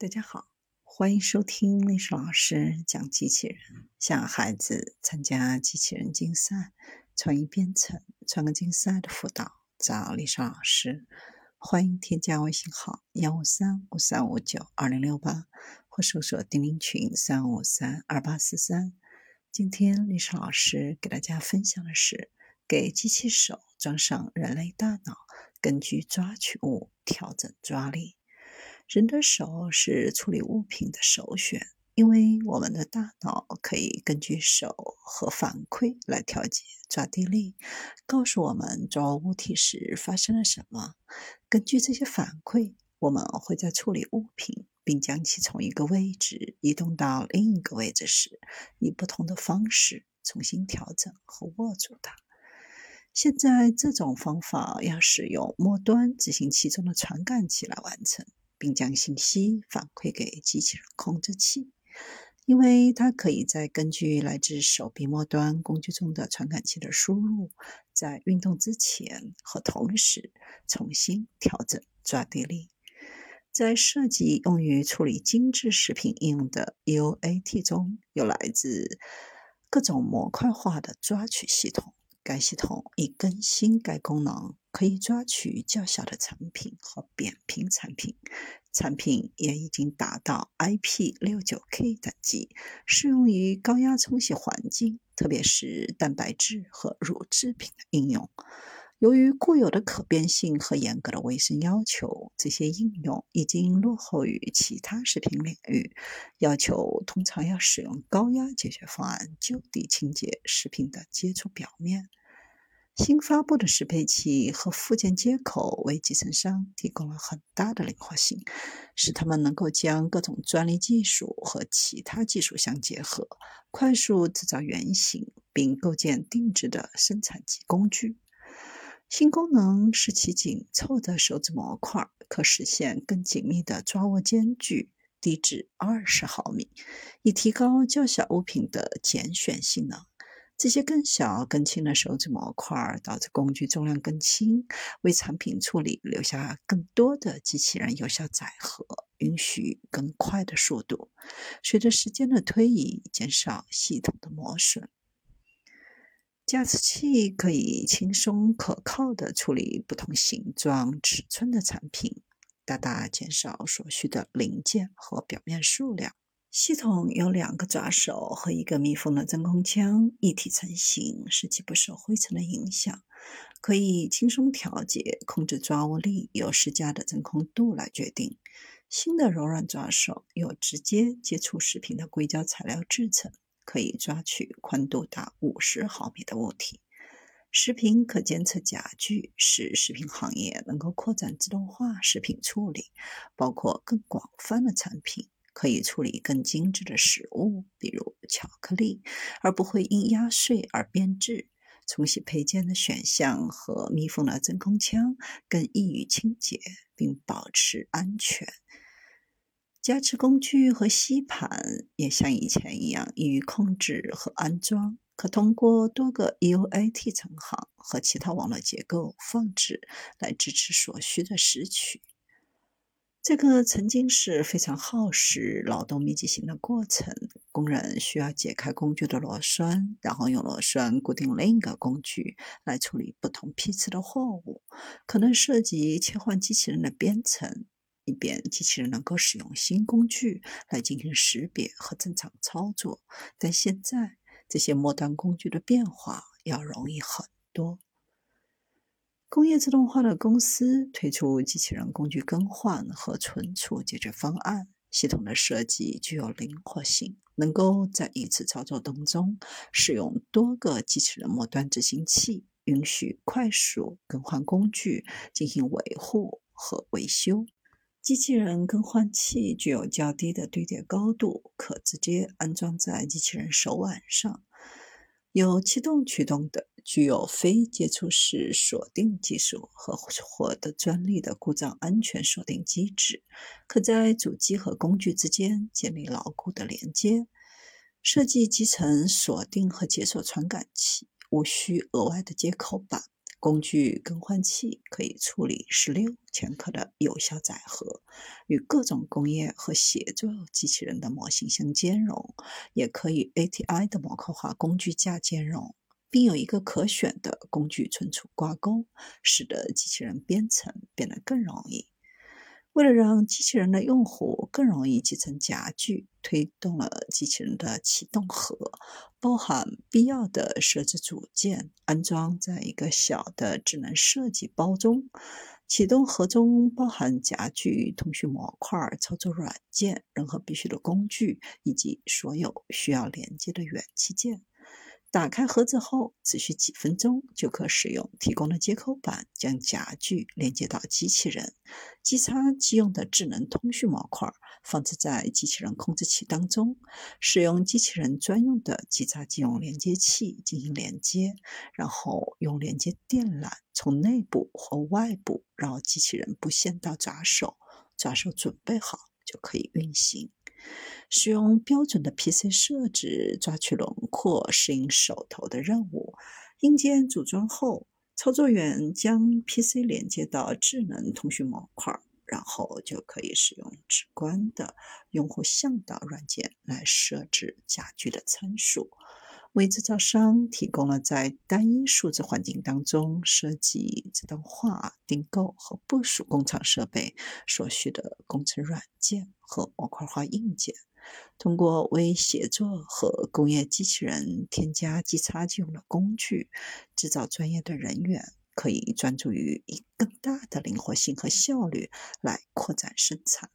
大家好，欢迎收听历史老师讲机器人。想孩子参加机器人竞赛、创意编程、创客竞赛的辅导，找历史老师。欢迎添加微信号幺五三五三五九二零六八，或搜索钉钉群三五三二八四三。今天历史老师给大家分享的是：给机器手装上人类大脑，根据抓取物调整抓力。人的手是处理物品的首选，因为我们的大脑可以根据手和反馈来调节抓地力，告诉我们抓物体时发生了什么。根据这些反馈，我们会在处理物品并将其从一个位置移动到另一个位置时，以不同的方式重新调整和握住它。现在，这种方法要使用末端执行器中的传感器来完成。并将信息反馈给机器人控制器，因为它可以在根据来自手臂末端工具中的传感器的输入，在运动之前和同时重新调整抓地力。在设计用于处理精致食品应用的 UAT 中有来自各种模块化的抓取系统。该系统已更新该功能，可以抓取较小的产品和扁平产品。产品也已经达到 IP69K 等级，适用于高压冲洗环境，特别是蛋白质和乳制品的应用。由于固有的可变性和严格的卫生要求，这些应用已经落后于其他食品领域。要求通常要使用高压解决方案就地清洁食品的接触表面。新发布的适配器和附件接口为集成商提供了很大的灵活性，使他们能够将各种专利技术和其他技术相结合，快速制造原型并构建定制的生产级工具。新功能使其紧凑的手指模块可实现更紧密的抓握间距，低至二十毫米，以提高较小物品的拣选性能。这些更小、更轻的手指模块导致工具重量更轻，为产品处理留下更多的机器人有效载荷，允许更快的速度。随着时间的推移，减少系统的磨损。加持器可以轻松可靠地处理不同形状、尺寸的产品，大大减少所需的零件和表面数量。系统有两个抓手和一个密封的真空腔一体成型，使其不受灰尘的影响。可以轻松调节控制抓握力，由施加的真空度来决定。新的柔软抓手由直接接触食品的硅胶材料制成。可以抓取宽度达五十毫米的物体。食品可监测夹具使食品行业能够扩展自动化食品处理，包括更广泛的产品，可以处理更精致的食物，比如巧克力，而不会因压碎而变质。冲洗配件的选项和密封的真空腔更易于清洁，并保持安全。加持工具和吸盘也像以前一样易于控制和安装，可通过多个 UAT 层行和其他网络结构放置来支持所需的拾取。这个曾经是非常耗时、劳动密集型的过程。工人需要解开工具的螺栓，然后用螺栓固定另一个工具来处理不同批次的货物，可能涉及切换机器人的编程。以便机器人能够使用新工具来进行识别和正常操作，但现在这些末端工具的变化要容易很多。工业自动化的公司推出机器人工具更换和存储解决方案，系统的设计具有灵活性，能够在一次操作当中使用多个机器人末端执行器，允许快速更换工具，进行维护和维修。机器人更换器具有较低的堆叠高度，可直接安装在机器人手腕上。有气动驱动的、具有非接触式锁定技术和获得专利的故障安全锁定机制，可在主机和工具之间建立牢固的连接。设计集成锁定和解锁传感器，无需额外的接口板。工具更换器可以处理十六千克的有效载荷，与各种工业和协作机器人的模型相兼容，也可以 ATI 的模块化工具架兼容，并有一个可选的工具存储挂钩，使得机器人编程变得更容易。为了让机器人的用户更容易集成夹具，推动了机器人的启动盒，包含必要的设置组件，安装在一个小的智能设计包中。启动盒中包含夹具、通讯模块、操作软件、任何必须的工具以及所有需要连接的元器件。打开盒子后，只需几分钟就可使用提供的接口板将夹具连接到机器人。机插即用的智能通讯模块放置在机器人控制器当中，使用机器人专用的机插即用连接器进行连接，然后用连接电缆从内部或外部绕机器人布线到爪手，爪手准备好就可以运行。使用标准的 PC 设置抓取轮廓，适应手头的任务。硬件组装后，操作员将 PC 连接到智能通讯模块，然后就可以使用直观的用户向导软件来设置家具的参数，为制造商提供了在单一数字环境当中设计、自动化、订购和部署工厂设备所需的工程软件和模块化硬件。通过为协作和工业机器人添加机插即用的工具，制造专业的人员可以专注于以更大的灵活性和效率来扩展生产。